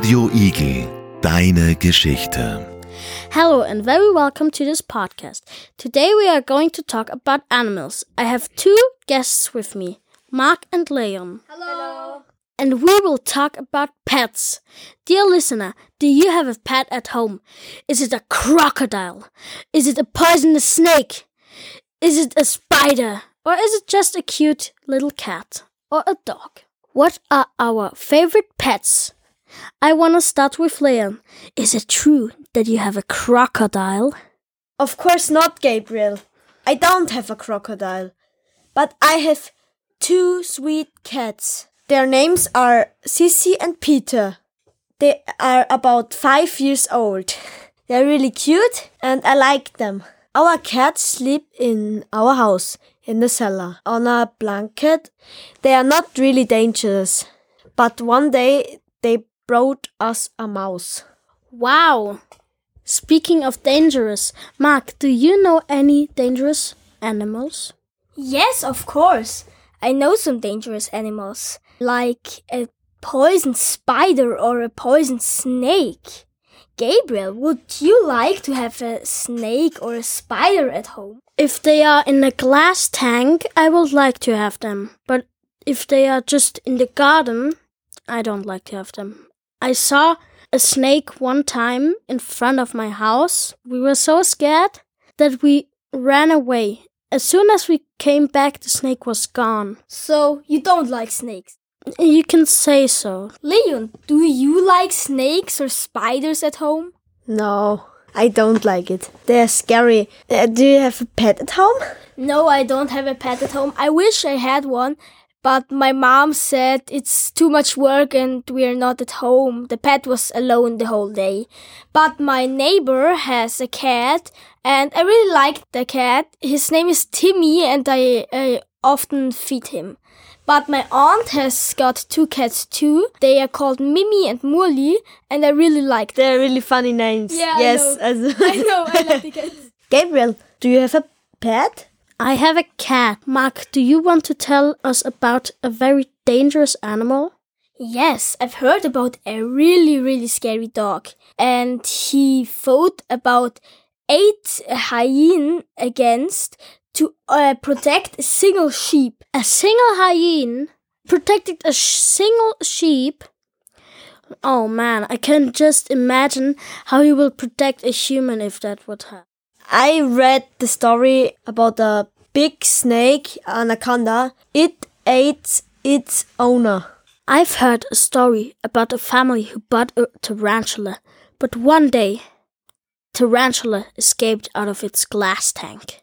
Radio Igel, deine Geschichte. Hello and very welcome to this podcast. Today we are going to talk about animals. I have two guests with me, Mark and Leon. Hello. And we will talk about pets. Dear listener, do you have a pet at home? Is it a crocodile? Is it a poisonous snake? Is it a spider? Or is it just a cute little cat? Or a dog? What are our favorite pets? I want to start with Leon. Is it true that you have a crocodile? Of course not, Gabriel. I don't have a crocodile. But I have two sweet cats. Their names are Sissy and Peter. They are about five years old. They're really cute and I like them. Our cats sleep in our house in the cellar on a blanket. They are not really dangerous. But one day they brought us a mouse. Wow! Speaking of dangerous, Mark, do you know any dangerous animals? Yes, of course. I know some dangerous animals, like a poison spider or a poison snake. Gabriel, would you like to have a snake or a spider at home? If they are in a glass tank, I would like to have them. But if they are just in the garden, I don't like to have them. I saw a snake one time in front of my house. We were so scared that we ran away. As soon as we came back, the snake was gone. So, you don't like snakes? You can say so. Leon, do you like snakes or spiders at home? No, I don't like it. They're scary. Uh, do you have a pet at home? No, I don't have a pet at home. I wish I had one, but my mom said it's too much work and we're not at home. The pet was alone the whole day. But my neighbor has a cat and I really like the cat. His name is Timmy and I, I often feed him. But my aunt has got two cats too. They are called Mimi and Murli, and I really like them. They're really funny names. Yeah, I yes. know. I know, I like the cats. Gabriel, do you have a pet? I have a cat. Mark, do you want to tell us about a very dangerous animal? Yes, I've heard about a really, really scary dog. And he fought about eight hyena against to uh, protect a single sheep. A single hyena protected a sh- single sheep. Oh man, I can just imagine how he will protect a human if that would happen. I read the story about a big snake, anaconda. It ate its owner. I've heard a story about a family who bought a tarantula, but one day, tarantula escaped out of its glass tank.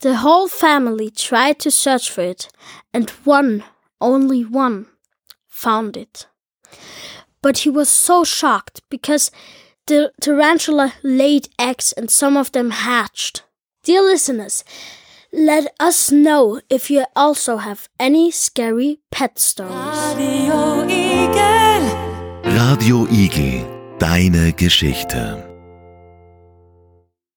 The whole family tried to search for it, and one, only one, found it. But he was so shocked because the tarantula laid eggs and some of them hatched. Dear listeners, let us know if you also have any scary pet stories. Radio Igel, deine Geschichte.